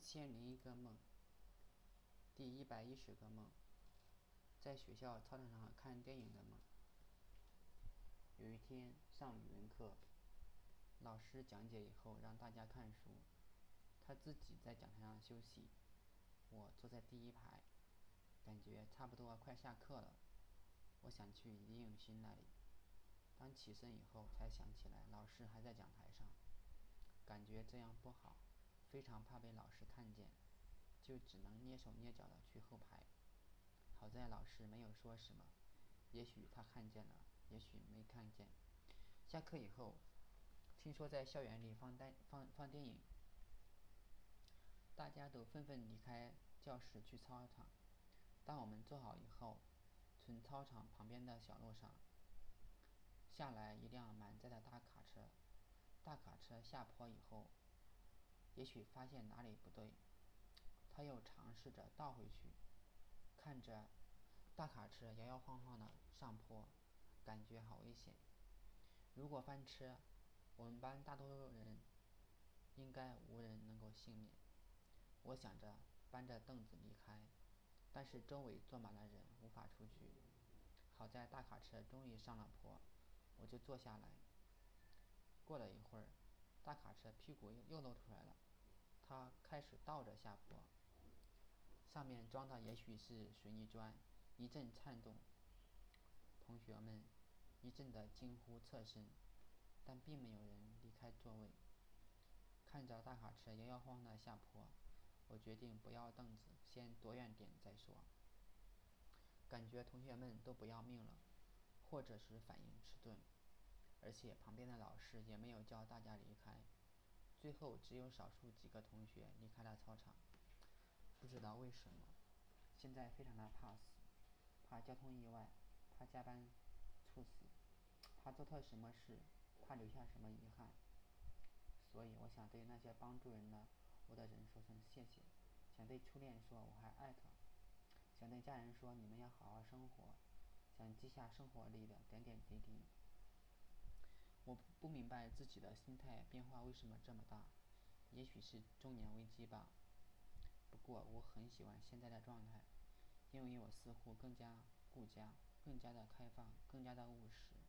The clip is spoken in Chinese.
一千零一个梦，第一百一十个梦，在学校操场上看电影的梦。有一天上语文课，老师讲解以后让大家看书，他自己在讲台上休息。我坐在第一排，感觉差不多快下课了，我想去李永新那里。当起身以后，才想起来老师还在讲台上，感觉这样不好，非常怕被老师看见，就只能蹑手蹑脚的去后排。好在老师没有说什么，也许他看见了，也许没看见。下课以后，听说在校园里放电放放电影，大家都纷纷离开教室去操场。当我们坐好以后，从操场旁边的小路上下来一辆满载的大卡车。大卡车下坡以后，也许发现哪里不对，他又尝试着倒回去。看着大卡车摇摇晃晃的上坡，感觉好危险。如果翻车，我们班大多数人应该无人能够幸免。我想着搬着凳子离开，但是周围坐满了人，无法出去。好在大卡车终于上了坡，我就坐下来。过了一会儿，大卡车屁股又露出来了，它开始倒着下坡。上面装的也许是水泥砖，一阵颤动。同学们一阵的惊呼侧身，但并没有人离开座位。看着大卡车摇摇晃晃的下坡，我决定不要凳子，先躲远点再说。感觉同学们都不要命了，或者是反应迟钝，而且旁边的老师也没有叫大家离开。最后只有少数几个同学离开了操场。不知道为什么，现在非常的怕死，怕交通意外，怕加班猝死，怕做错什么事，怕留下什么遗憾。所以我想对那些帮助人的我的人说声谢谢，想对初恋说我还爱他，想对家人说你们要好好生活，想记下生活里的点点滴滴。我不明白自己的心态变化为什么这么大，也许是中年危机吧。不过我很喜欢现在的状态，因为我似乎更加顾家，更加的开放，更加的务实。